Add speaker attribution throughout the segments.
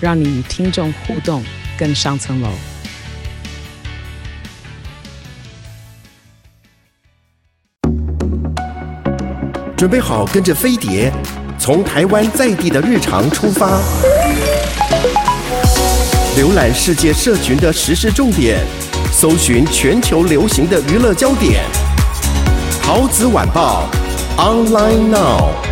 Speaker 1: 让你与听众互动更上层楼。
Speaker 2: 准备好，跟着飞碟，从台湾在地的日常出发，浏览世界社群的时事重点，搜寻全球流行的娱乐焦点。陶子晚报，online now。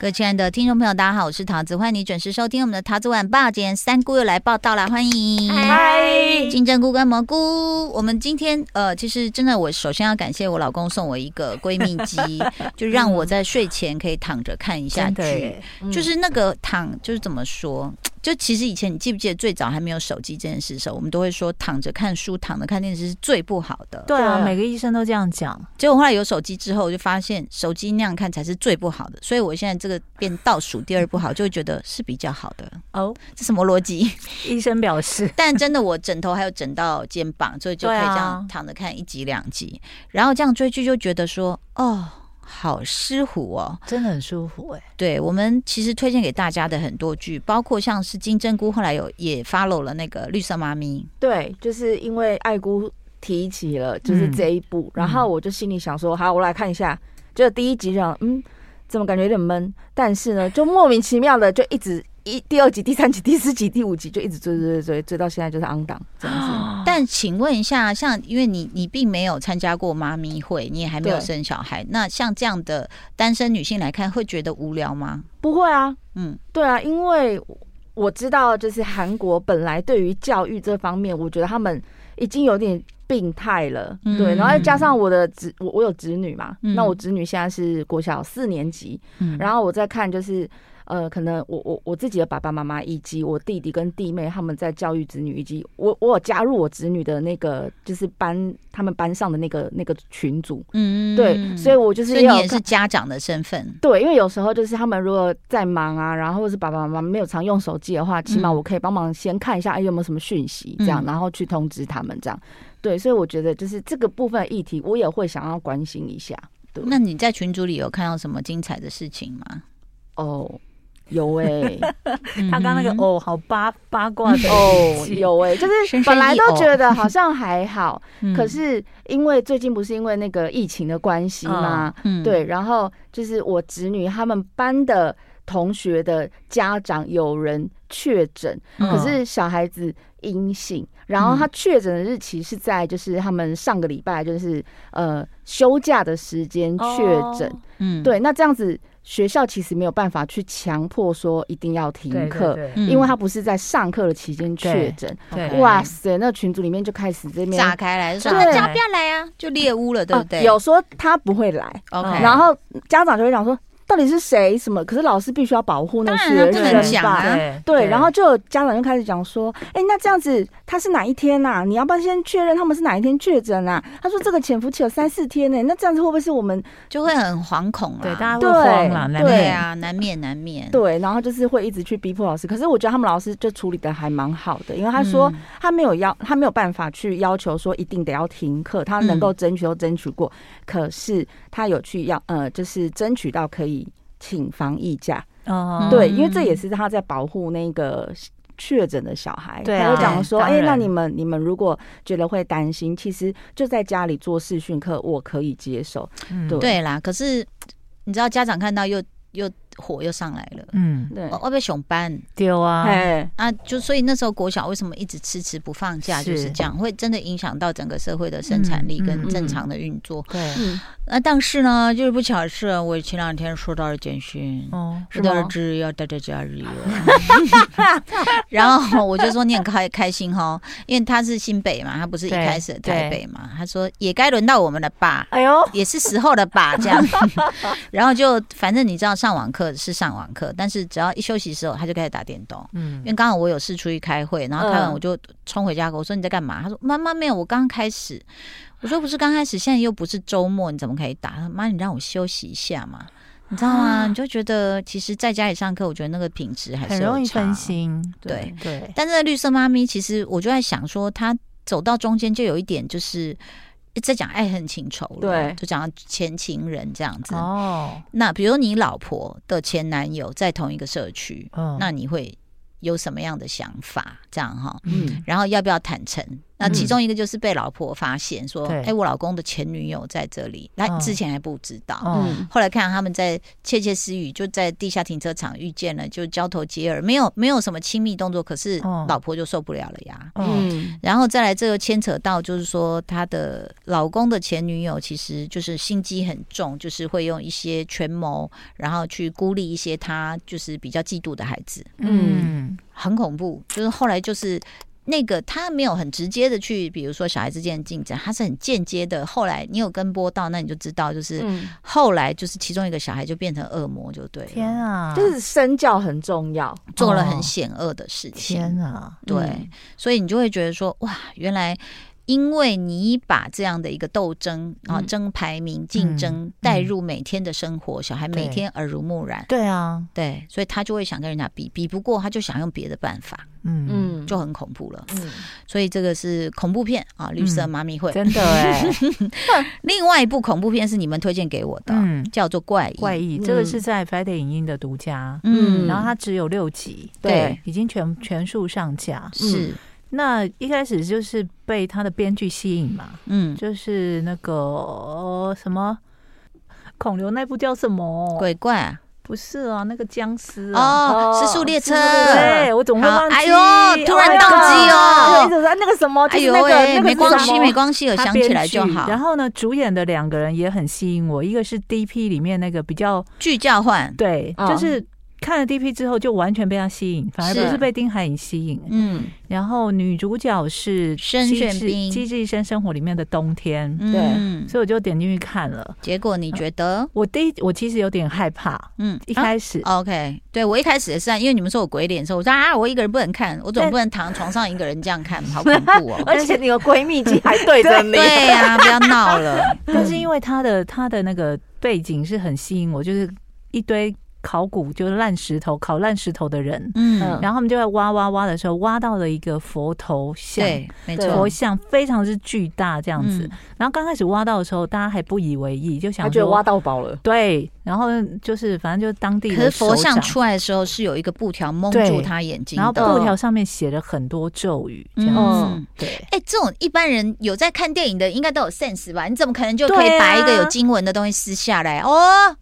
Speaker 3: 各位亲爱的听众朋友，大家好，我是桃子，欢迎你准时收听我们的桃子晚报。今天三姑又来报道了，欢迎
Speaker 4: 嗨，金针菇
Speaker 3: 跟蘑菇。我们今天呃，其实真的，我首先要感谢我老公送我一个闺蜜机，就让我在睡前可以躺着看一下剧，嗯、就是那个躺，就是怎么说。就其实以前你记不记得最早还没有手机这件事的时候，我们都会说躺着看书、躺着看电视是最不好的。
Speaker 4: 对啊，每个医生都这样讲。
Speaker 3: 结果后来有手机之后，我就发现手机那样看才是最不好的。所以我现在这个变倒数第二不好，就会觉得是比较好的。哦，这什么逻辑？
Speaker 4: 医生表示。
Speaker 3: 但真的，我枕头还有枕到肩膀，所以就可以这样躺着看一集两集，然后这样追剧就觉得说哦。好舒服哦，
Speaker 4: 真的很舒服哎。
Speaker 3: 对，我们其实推荐给大家的很多剧，包括像是金针菇，后来有也 follow 了那个绿色妈咪。
Speaker 5: 对，就是因为爱姑提起了就是这一部，嗯、然后我就心里想说，好，我来看一下。就第一集这样，嗯，怎么感觉有点闷？但是呢，就莫名其妙的就一直。一第二集、第三集、第四集、第五集就一直追追追追追到现在就是 on 档这样子。
Speaker 3: 但请问一下，像因为你你并没有参加过妈咪会，你也还没有生小孩，那像这样的单身女性来看，会觉得无聊吗？
Speaker 5: 不会啊，嗯，对啊，因为我知道就是韩国本来对于教育这方面，我觉得他们已经有点病态了，对，然后再加上我的侄我我有侄女嘛，那我侄女现在是国小四年级，然后我在看就是。呃，可能我我我自己的爸爸妈妈以及我弟弟跟弟妹他们在教育子女，以及我我有加入我子女的那个就是班他们班上的那个那个群组，嗯，对，所以我就是
Speaker 3: 所以你也是家长的身份，
Speaker 5: 对，因为有时候就是他们如果在忙啊，然后或是爸爸妈妈没有常用手机的话，起码我可以帮忙先看一下，哎，有没有什么讯息这样，然后去通知他们这样，对，所以我觉得就是这个部分议题，我也会想要关心一下。对，
Speaker 3: 那你在群组里有看到什么精彩的事情吗？
Speaker 5: 哦。有哎、欸，
Speaker 4: 他刚那个哦，好八八卦的
Speaker 5: 哦，有哎、欸，就是本来都觉得好像还好，可是因为最近不是因为那个疫情的关系吗？对，然后就是我侄女他们班的同学的家长有人确诊，可是小孩子阴性，然后他确诊的日期是在就是他们上个礼拜就是呃休假的时间确诊，嗯，对，那这样子。学校其实没有办法去强迫说一定要停课，因为他不是在上课的期间确诊。哇塞，那群组里面就开始这边
Speaker 3: 炸开来，说大家不要来啊，就猎巫了，对不对？
Speaker 5: 有说他不会来，OK，然后家长就会讲说。到底是谁？什么？可是老师必须要保护那些人吧？对，对，然后就家长就开始讲说：“哎，那这样子他是哪一天呐？你要不要先确认他们是哪一天确诊啊？”他说：“这个潜伏期有三四天呢，那这样子会不会是我们
Speaker 3: 就会很惶恐啊？
Speaker 4: 对，大家会慌了，
Speaker 3: 对啊，难免难免。
Speaker 5: 对，然后就是会一直去逼迫老师。可是我觉得他们老师就处理的还蛮好的，因为他说他没有要，他没有办法去要求说一定得要停课，他能够争取都争取过，可是他有去要呃，就是争取到可以。请防疫假哦，对，因为这也是他在保护那个确诊的小孩。对，他就讲说，哎，那你们你们如果觉得会担心，其实就在家里做视讯课，我可以接受。对，
Speaker 3: 对啦，可是你知道家长看到又又。火又上来了，嗯，对，会被熊班？
Speaker 4: 丢啊，
Speaker 3: 啊，就所以那时候国小为什么一直迟迟不放假，就是这样，会真的影响到整个社会的生产力跟正常的运作。对，那但是呢，就是不巧的是，我前两天收到了简讯，哦，我的儿子要待在家里了，然后我就说你很开开心哈，因为他是新北嘛，他不是一开始的台北嘛，他说也该轮到我们了吧，哎呦，也是时候了吧，这样，然后就反正你知道上网课。课是上网课，但是只要一休息的时候，他就开始打电动。嗯，因为刚好我有事出去开会，然后开完我就冲回家，我说你在干嘛？他说妈妈没有，我刚刚开始。我说不是刚开始，现在又不是周末，你怎么可以打？他妈，你让我休息一下嘛，你知道吗？啊、你就觉得其实在家里上课，我觉得那个品质还是
Speaker 4: 很容易分心。对
Speaker 3: 对，对但是绿色妈咪，其实我就在想说，她走到中间就有一点就是在讲爱恨情仇了，对，就讲到前情人这样子。哦，那比如你老婆的前男友在同一个社区，哦、那你会有什么样的想法？这样哈，嗯，然后要不要坦诚？那其中一个就是被老婆发现说，哎、嗯欸，我老公的前女友在这里，他之前还不知道，嗯，后来看他们在窃窃私语，就在地下停车场遇见了，就交头接耳，没有没有什么亲密动作，可是老婆就受不了了呀，嗯，然后再来这个牵扯到就是说，她的老公的前女友其实就是心机很重，就是会用一些权谋，然后去孤立一些他就是比较嫉妒的孩子，嗯，很恐怖，就是后来就是。那个他没有很直接的去，比如说小孩之间的竞争，他是很间接的。后来你有跟播到，那你就知道，就是后来就是其中一个小孩就变成恶魔，就对。
Speaker 5: 天啊，就是身教很重要，
Speaker 3: 做了很险恶的事情。
Speaker 4: 天啊，
Speaker 3: 对，所以你就会觉得说，哇，原来。因为你把这样的一个斗争啊，争排名、竞争带入每天的生活，小孩每天耳濡目染。
Speaker 4: 对啊，
Speaker 3: 对，所以他就会想跟人家比，比不过他就想用别的办法，嗯。嗯，就很恐怖了。嗯，所以这个是恐怖片啊，《绿色妈咪会》
Speaker 4: 真的哎。
Speaker 3: 另外一部恐怖片是你们推荐给我的，叫做《怪异》。
Speaker 4: 怪异，这个是在 Friday 影音的独家，嗯，然后它只有六集，对，已经全全数上架，是。那一开始就是被他的编剧吸引嘛，嗯，就是那个、呃、什么孔刘那部叫什么
Speaker 3: 鬼怪啊？
Speaker 4: 不是啊，那个僵尸
Speaker 3: 哦，失速列车。
Speaker 4: 对，我总会忘记。
Speaker 3: 哎呦，突然宕机哦。
Speaker 5: 那个什么，
Speaker 3: 哎呦喂，没关系，没关系，有想起来就好。
Speaker 4: 然后呢，主演的两个人也很吸引我，一个是 DP 里面那个比较
Speaker 3: 具教换，
Speaker 4: 对，就是。看了 DP 之后，就完全被他吸引，反而不是被丁海寅吸引。嗯，然后女主角是
Speaker 3: 申炫彬，《
Speaker 4: 机智医生生活》里面的冬天。对，所以我就点进去看了。
Speaker 3: 结果你觉得？
Speaker 4: 我第一，我其实有点害怕。嗯，一开始。
Speaker 3: OK，对我一开始也是，因为你们说我鬼脸的时候，我说啊，我一个人不能看，我总不能躺床上一个人这样看，好恐怖哦！
Speaker 5: 而且你的闺蜜机还对着你。
Speaker 3: 对呀，不要闹了。
Speaker 4: 但是因为他的他的那个背景是很吸引我，就是一堆。考古就是烂石头，考烂石头的人，嗯，然后他们就在挖挖挖的时候，挖到了一个佛头像，对，没错，佛像非常之巨大，这样子。嗯、然后刚开始挖到的时候，大家还不以为意，就想
Speaker 5: 觉得挖到宝了，
Speaker 4: 对。然后就是反正就是当地的，可是
Speaker 3: 佛像出来的时候是有一个布条蒙住他眼睛，
Speaker 4: 然后布条上面写了很多咒语，这样子。嗯、对，
Speaker 3: 哎，这种一般人有在看电影的，应该都有 sense 吧？你怎么可能就可以把一个有经文的东西撕下来？啊、哦。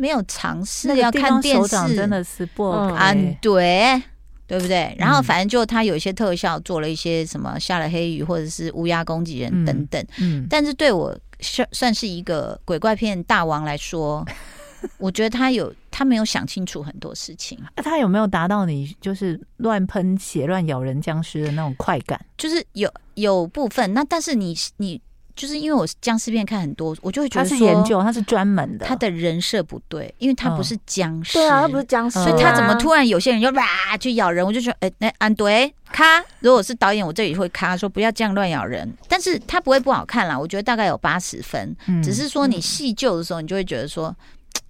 Speaker 3: 没有尝试要看电视，
Speaker 4: 真的是不
Speaker 3: 啊，对对不对？然后反正就他有一些特效，做了一些什么下了黑雨或者是乌鸦攻击人等等。嗯，但是对我算算是一个鬼怪片大王来说，我觉得他有他没有想清楚很多事情。
Speaker 4: 那 他有没有达到你就是乱喷血、乱咬人僵尸的那种快感？
Speaker 3: 就是有有部分，那但是你你。就是因为我僵尸片看很多，我就会觉得
Speaker 4: 他是研究，他是专门的，
Speaker 3: 他的人设不对，因为他不是僵尸，
Speaker 5: 对啊，他不是僵尸，
Speaker 3: 所以他怎么突然有些人就哇去咬人，我就觉得，哎，那安对咔，如果是导演，我这里会咔说不要这样乱咬人，但是他不会不好看啦，我觉得大概有八十分，只是说你细究的时候，你就会觉得说。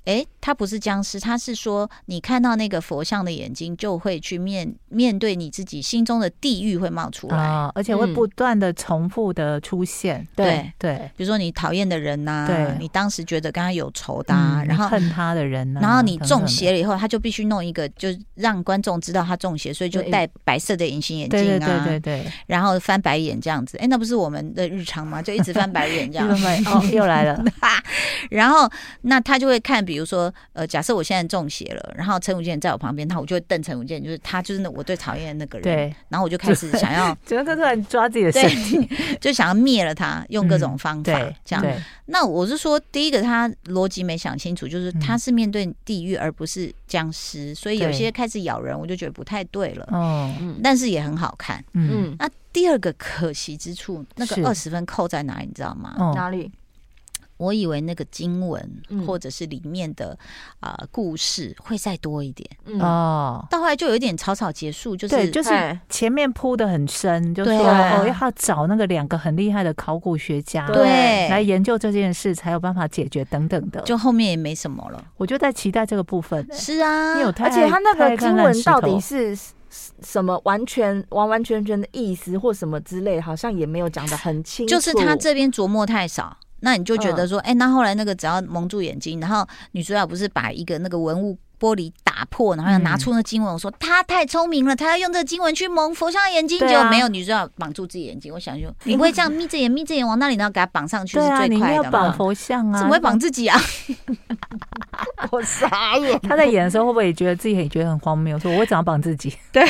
Speaker 3: 哎，他不是僵尸，他是说你看到那个佛像的眼睛，就会去面面对你自己心中的地狱会冒出来，
Speaker 4: 哦、而且会不断的重复的出现。嗯、对对，
Speaker 3: 对比如说你讨厌的人呐、啊，对你当时觉得跟他有仇的、啊，嗯、然后
Speaker 4: 恨他的人、啊，
Speaker 3: 然后你中邪了以后，他就必须弄一个，就让观众知道他中邪，所以就戴白色的隐形眼镜啊，对对对对对，然后翻白眼这样子。哎，那不是我们的日常吗？就一直翻白眼这样。
Speaker 4: 哦，又来了。
Speaker 3: 然后那他就会看，比如。说，呃，假设我现在中邪了，然后陈武健在我旁边，他我就会瞪陈武健，就是他就是那我最讨厌的那个人。对，然后我就开始想要，
Speaker 4: 觉得他突然抓自己的 身体，
Speaker 3: 就想要灭了他，用各种方法、嗯、这样。那我是说，第一个他逻辑没想清楚，就是他是面对地狱而不是僵尸，所以有些开始咬人，我就觉得不太对了。哦，但是也很好看。嗯，那第二个可惜之处，那个二十分扣在哪里，你知道吗？
Speaker 5: 哪里？
Speaker 3: 我以为那个经文或者是里面的啊、呃、故事会再多一点。
Speaker 4: 哦，
Speaker 3: 到后来就有一点草草结束，就是
Speaker 4: 对，就是前面铺的很深，就说哦要找那个两个很厉害的考古学家
Speaker 3: 对。
Speaker 4: 来研究这件事，才有办法解决等等的，
Speaker 3: 就后面也没什么了。
Speaker 4: 我就在期待这个部分。
Speaker 3: 是啊，
Speaker 5: 而且他那个经文到底是什么完全完完全全的意思或什么之类，好像也没有讲的很清楚。
Speaker 3: 就是他这边琢磨太少。那你就觉得说，哎、嗯欸，那后来那个只要蒙住眼睛，然后女主角不是把一个那个文物玻璃打破，然后要拿出那经文，我说她太聪明了，她要用这个经文去蒙佛像的眼睛，结果没有，女主角绑住自己眼睛。我想说，你不会这样眯着眼眯着眼往那里，然后给她绑上去是最快的
Speaker 4: 吗？绑佛像啊，
Speaker 3: 怎么会绑自己啊？
Speaker 5: 我傻眼。
Speaker 4: 他在演的时候会不会也觉得自己也觉得很荒谬？说我会怎样绑自己？
Speaker 3: 对。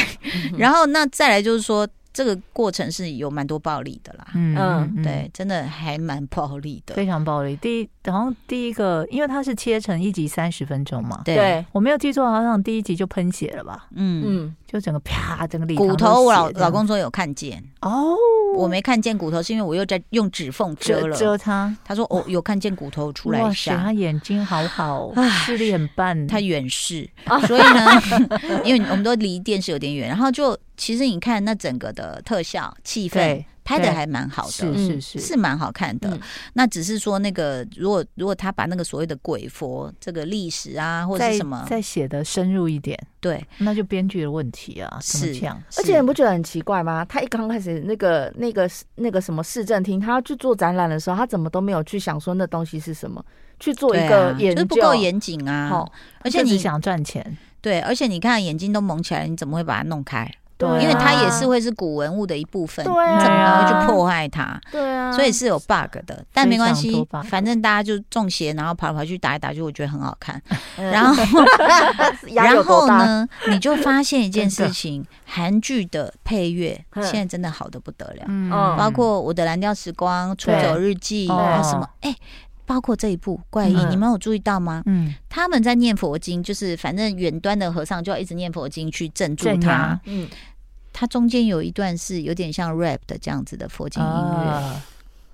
Speaker 3: 然后那再来就是说。这个过程是有蛮多暴力的啦，嗯，对，真的还蛮暴力的，
Speaker 4: 非常暴力。第一，好像第一个，因为它是切成一集三十分钟嘛，
Speaker 3: 对，
Speaker 4: 我没有记错，好像第一集就喷血了吧？
Speaker 3: 嗯。嗯，
Speaker 4: 就整个啪，整个里
Speaker 3: 骨头，我老老公说有看见。
Speaker 4: 哦，
Speaker 3: 我没看见骨头，是因为我又在用指缝遮了。
Speaker 4: 遮它。
Speaker 3: 他。说哦，有看见骨头出来一下，
Speaker 4: 他眼睛好好，视力很棒，
Speaker 3: 他远视，所以呢，因为我们都离电视有点远，然后就。其实你看那整个的特效气氛拍的还蛮好的，
Speaker 4: 是是是，
Speaker 3: 是蛮好看的。嗯、那只是说那个，如果如果他把那个所谓的鬼佛这个历史啊，或者是什么
Speaker 4: 再写的深入一点，
Speaker 3: 对，
Speaker 4: 那就编剧的问题啊，是这样。
Speaker 5: 而且你不觉得很奇怪吗？他一刚开始那个那个那个什么市政厅，他要去做展览的时候，他怎么都没有去想说那东西是什么，去做一个研究，
Speaker 3: 啊、就不够严谨啊。
Speaker 4: 哦、
Speaker 3: 而且你
Speaker 4: 想赚钱，
Speaker 3: 对，而且你看眼睛都蒙起来，你怎么会把它弄开？对，因为它也是会是古文物的一部分，对啊，怎么会去破坏它？
Speaker 5: 对啊，
Speaker 3: 所以是有 bug 的，但没关系，反正大家就中邪，然后跑来跑去打一打，就我觉得很好看。然后，然后呢，你就发现一件事情，韩剧的配乐现在真的好的不得了，嗯，包括我的蓝调时光、出走日记，还有什么？哎。包括这一部怪异，你们有注意到吗？嗯，他们在念佛经，就是反正远端的和尚就要一直念佛经去镇住他。嗯，他中间有一段是有点像 rap 的这样子的佛经音乐，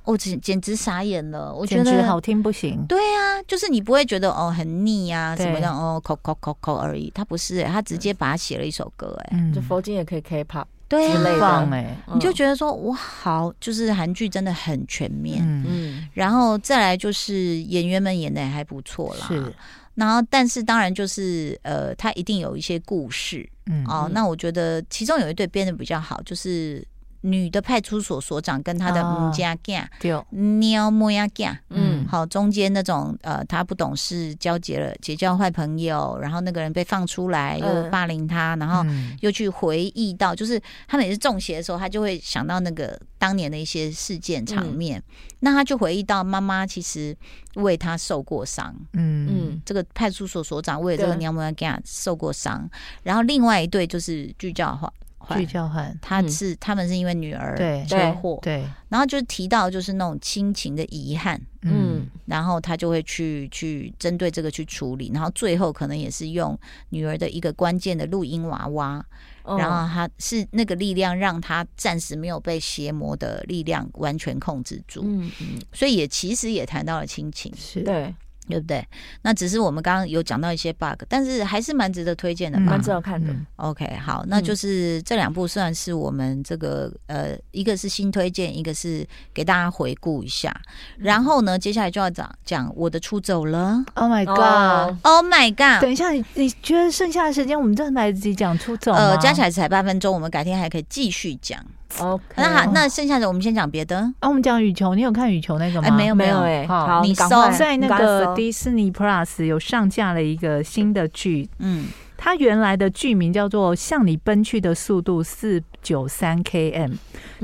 Speaker 3: 我简简直傻眼了。我觉得
Speaker 4: 好听不行。
Speaker 3: 对啊，就是你不会觉得哦很腻啊，什么样哦，口口口口而已。他不是，他直接把它写了一首歌，哎，
Speaker 5: 就佛经也可以 K-pop。
Speaker 3: 对
Speaker 4: 啊，
Speaker 3: 你就觉得说哇，好，就是韩剧真的很全面，嗯，然后再来就是演员们演的也还不错啦，是，然后但是当然就是呃，他一定有一些故事，嗯，哦，那我觉得其中有一对编的比较好，就是。女的派出所所长跟他的母家干，对，喵母呀家，嗯，好，中间那种呃，他不懂事，交结了结交坏朋友，然后那个人被放出来，又霸凌他，然后又去回忆到，就是他每次中邪的时候，他就会想到那个当年的一些事件场面，那他就回忆到妈妈其实为他受过伤，嗯。嗯，这个派出所所长为了这个娘母呀家受过伤，然后另外一对就是聚教化。
Speaker 4: 剧教坏，
Speaker 3: 他是他们是因为女儿车祸，对，然后就提到就是那种亲情的遗憾，嗯，然后他就会去去针对这个去处理，然后最后可能也是用女儿的一个关键的录音娃娃，然后他是那个力量让他暂时没有被邪魔的力量完全控制住，嗯嗯，所以也其实也谈到了亲情，
Speaker 5: 是。对。
Speaker 3: 对不对？那只是我们刚刚有讲到一些 bug，但是还是蛮值得推荐的，蛮
Speaker 5: 值得看的。
Speaker 3: OK，好，那就是这两部算是我们这个呃，一个是新推荐，一个是给大家回顾一下。然后呢，接下来就要讲讲我的出走了。
Speaker 4: Oh my god！Oh
Speaker 3: my god！
Speaker 4: 等一下，你你觉得剩下的时间我们真的来得及讲出走？
Speaker 3: 呃，加起来才八分钟，我们改天还可以继续讲。
Speaker 5: OK，
Speaker 3: 那好，那剩下的我们先讲别的。
Speaker 4: 啊，我们讲羽球，你有看羽球那个吗？
Speaker 3: 哎，没有没有哎。
Speaker 4: 好，你搜在那个 Disney Plus 有上架了一个新的剧，嗯，它原来的剧名叫做《向你奔去的速度四九三 km》，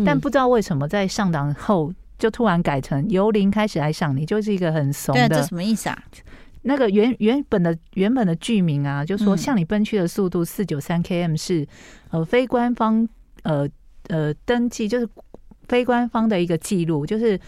Speaker 4: 但不知道为什么在上档后就突然改成由零开始爱上你，就是一个很怂的。
Speaker 3: 这什么意思啊？
Speaker 4: 那个原原本的原本的剧名啊，就说《向你奔去的速度四九三 km》是呃非官方呃。呃，登记就是非官方的一个记录，就是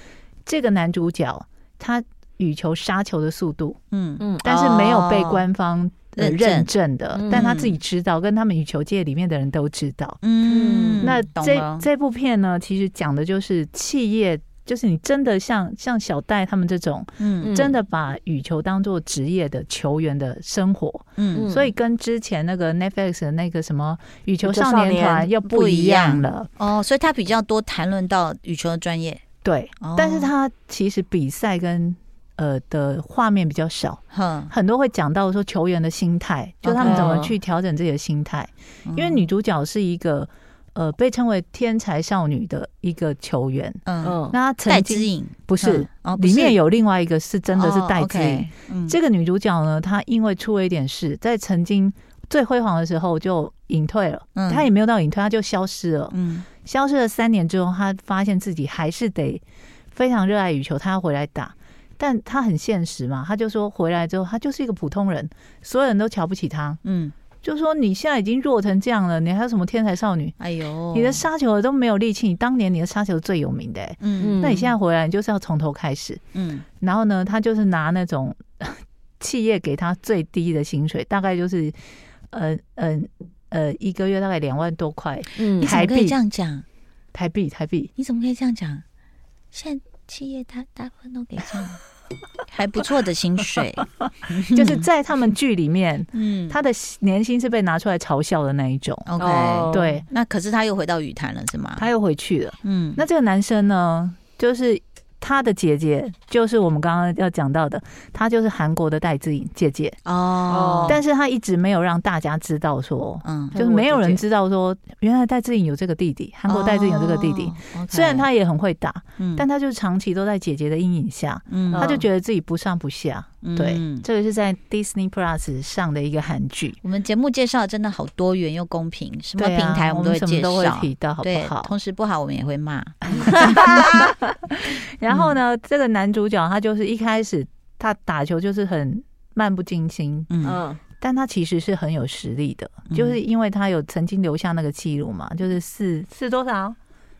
Speaker 4: 这个男主角他羽球杀球的速度，嗯。嗯，但是没有被官方认证的，但他自己知道，跟他们羽球界里面的人都知道，嗯，那这这部片呢，其实讲的就是企业就是你真的像像小戴他们这种，嗯，真的把羽球当做职业的球员的生活，嗯，所以跟之前那个 Netflix 的那个什么羽球少年团又不一样了。
Speaker 3: 哦，所以他比较多谈论到羽球的专业，
Speaker 4: 对，但是他其实比赛跟呃的画面比较少，哼，很多会讲到说球员的心态，就他们怎么去调整自己的心态，因为女主角是一个。呃，被称为天才少女的一个球员，嗯，那戴之颖不是，里面有另外一个是真的是戴之颖。这个女主角呢，她因为出了一点事，在曾经最辉煌的时候就隐退了，嗯她也没有到隐退，她就消失了，嗯，消失了三年之后，她发现自己还是得非常热爱羽球，她要回来打，但她很现实嘛，她就说回来之后，她就是一个普通人，所有人都瞧不起她，嗯。就说你现在已经弱成这样了，你还有什么天才少女？哎呦，你的杀球都没有力气。你当年你的杀球最有名的，欸，嗯嗯，那你现在回来，你就是要从头开始，嗯。然后呢，他就是拿那种 企业给他最低的薪水，大概就是呃呃呃一个月大概两万多块，嗯，台币。
Speaker 3: 可以这样讲？
Speaker 4: 台币台币？
Speaker 3: 你怎么可以这样讲？现在企业他大部分都给这样。还不错的薪水，
Speaker 4: 就是在他们剧里面，嗯，他的年薪是被拿出来嘲笑的那一种。
Speaker 3: OK，
Speaker 4: 对，
Speaker 3: 那可是他又回到雨坛了，是吗？
Speaker 4: 他又回去了。嗯，那这个男生呢，就是。他的姐姐就是我们刚刚要讲到的，她就是韩国的戴志颖姐姐。哦，但是她一直没有让大家知道说，嗯，就是没有人知道说，原来戴志颖有这个弟弟，韩国戴志颖有这个弟弟。虽然他也很会打，但他就长期都在姐姐的阴影下，嗯，他就觉得自己不上不下。对，这个是在 Disney Plus 上的一个韩剧。
Speaker 3: 我们节目介绍真的好多元又公平，什么平台我们都会介绍，
Speaker 4: 提到好不好？
Speaker 3: 同时不好我们也会骂。
Speaker 4: 然后呢，这个男主角他就是一开始他打球就是很漫不经心，嗯，但他其实是很有实力的，就是因为他有曾经留下那个记录嘛，就是四四多少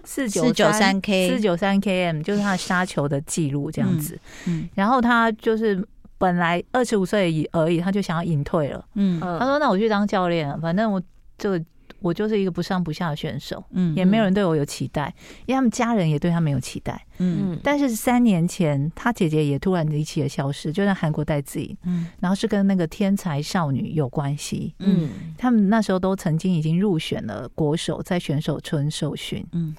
Speaker 4: 四九九三 K 四九三 KM，就是他杀球的记录这样子。嗯，然后他就是。本来二十五岁而已，他就想要隐退了。嗯，他说：“那我去当教练，反正我这个我就是一个不上不下的选手。嗯，也没有人对我有期待，因为他们家人也对他没有期待。嗯，但是三年前他姐姐也突然离奇的消失，就在韩国戴资颖。嗯，然后是跟那个天才少女有关系。嗯，他们那时候都曾经已经入选了国手，在选手村受训。嗯。”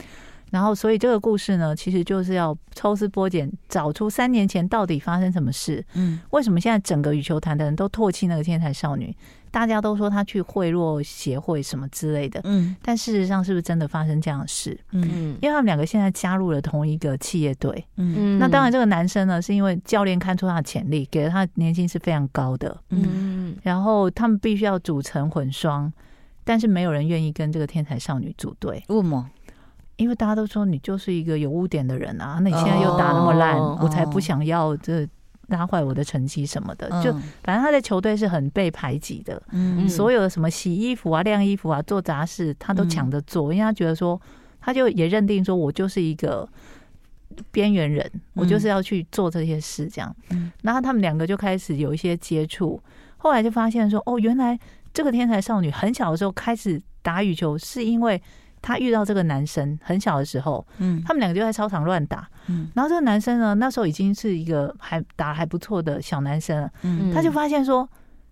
Speaker 4: 然后，所以这个故事呢，其实就是要抽丝剥茧，找出三年前到底发生什么事。嗯，为什么现在整个羽球坛的人都唾弃那个天才少女？大家都说她去贿赂协会什么之类的。嗯，但事实上是不是真的发生这样的事？嗯，因为他们两个现在加入了同一个企业队。嗯，那当然，这个男生呢，是因为教练看出他的潜力，给了他年薪是非常高的。嗯，然后他们必须要组成混双，但是没有人愿意跟这个天才少女组队。为什么？因为大家都说你就是一个有污点的人啊，那你现在又打那么烂，哦、我才不想要这拉坏我的成绩什么的。嗯、就反正他在球队是很被排挤的，嗯，所有的什么洗衣服啊、晾衣服啊、做杂事，他都抢着做，因为他觉得说，他就也认定说我就是一个边缘人，我就是要去做这些事这样。嗯，然后他们两个就开始有一些接触，后来就发现说，哦，原来这个天才少女很小的时候开始打羽球，是因为。他遇到这个男生很小的时候，嗯，他们两个就在操场乱打，嗯，然后这个男生呢，那时候已经是一个还打还不错的小男生了，嗯，他就发现说，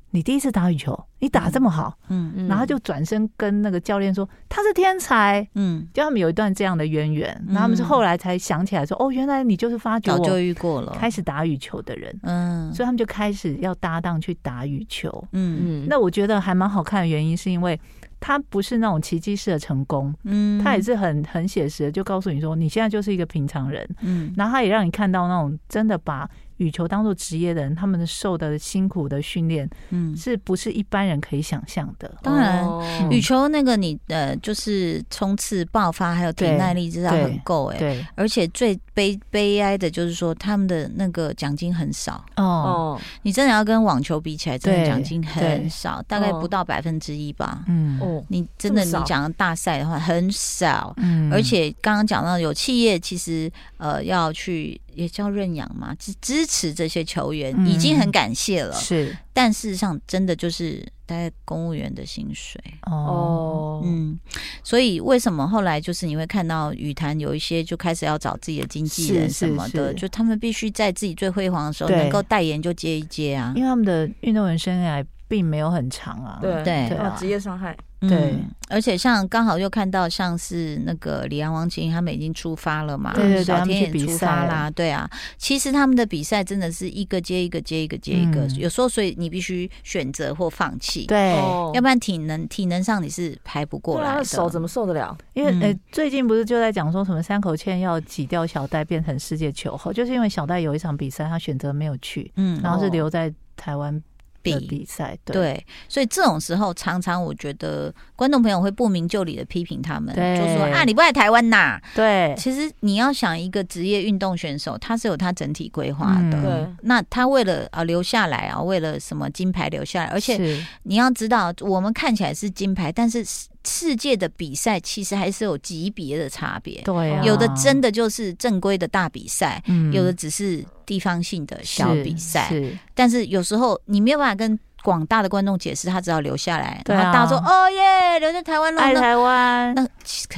Speaker 4: 你第一次打羽球，你打这么好，嗯。嗯，然后就转身跟那个教练说他是天才，嗯，就他们有一段这样的渊源，然后他们是后来才想起来说，哦，原来你就是发觉我就遇过了。开始打羽球的人，嗯，所以他们就开始要搭档去打羽球，嗯。嗯，那我觉得还蛮好看的原因是因为。他不是那种奇迹式的成功，嗯，他也是很很写实的，就告诉你说，你现在就是一个平常人，嗯，然后他也让你看到那种真的把。羽球当做职业的人，他们的受的辛苦的训练，嗯，是不是一般人可以想象的？
Speaker 3: 当然，羽球那个你呃，就是冲刺、爆发还有体耐力，至少很够哎。对，而且最悲悲哀的就是说，他们的那个奖金很少哦。你真的要跟网球比起来，真的奖金很少，大概不到百分之一吧。嗯，哦，你真的你讲大赛的话很少，嗯，而且刚刚讲到有企业其实呃要去也叫认养嘛，支支持这些球员、嗯、已经很感谢了，
Speaker 4: 是，
Speaker 3: 但事实上真的就是大概公务员的薪水。哦，嗯，所以为什么后来就是你会看到羽坛有一些就开始要找自己的经纪人什么的，就他们必须在自己最辉煌的时候能够代言就接一接啊，
Speaker 4: 因为他们的运动员生涯。并没有很长啊，
Speaker 5: 对对，职、
Speaker 4: 啊、
Speaker 5: 业伤害，
Speaker 4: 对、
Speaker 3: 嗯，而且像刚好又看到像是那个李阳、王晶他们已经出发了嘛，
Speaker 4: 对对对，
Speaker 3: 小天也出发啦，对啊，其实他们的比赛真的是一个接一个接一个接一个，嗯、有时候所以你必须选择或放弃，
Speaker 4: 对，
Speaker 3: 要不然体能体能上你是排不过来的，
Speaker 5: 手怎么受得了？
Speaker 4: 因为呃、欸，最近不是就在讲说什么三口茜要挤掉小戴变成世界球后，就是因为小戴有一场比赛他选择没有去，嗯，然后是留在台湾。比比赛对，
Speaker 3: 对，所以这种时候常常我觉得观众朋友会不明就里的批评他们，就说啊，你不爱台湾呐？
Speaker 4: 对，
Speaker 3: 其实你要想一个职业运动选手，他是有他整体规划的。对，那他为了啊留下来啊，为了什么金牌留下来？而且你要知道，我们看起来是金牌，但是世界的比赛其实还是有级别的差别。
Speaker 4: 对，
Speaker 3: 有的真的就是正规的大比赛，有的只是。地方性的小比赛，但是有时候你没有办法跟广大的观众解释，他只要留下来，然后大家说：“哦耶，留在台湾了。”
Speaker 4: 爱台湾。
Speaker 3: 那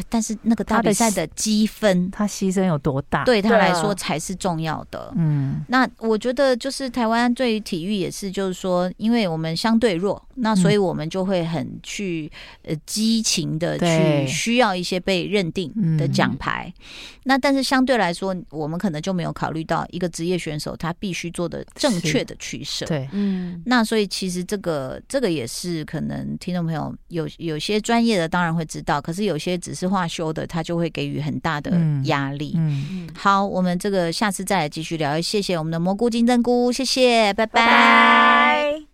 Speaker 3: 但是那个大比赛的积分，
Speaker 4: 他牺牲有多大？
Speaker 3: 对他来说才是重要的。嗯，那我觉得就是台湾对于体育也是，就是说，因为我们相对弱，那所以我们就会很去呃激情的去需要一些被认定的奖牌。那但是相对来说，我们可能就没有考虑到一个职业选手他必须做的正确的取舍。
Speaker 4: 对，
Speaker 3: 嗯，那所以其实。其实这个这个也是可能听众朋友有有些专业的当然会知道，可是有些只是话修的，他就会给予很大的压力。嗯，嗯，好，我们这个下次再来继续聊。谢谢我们的蘑菇金针菇，谢谢，拜拜。拜拜。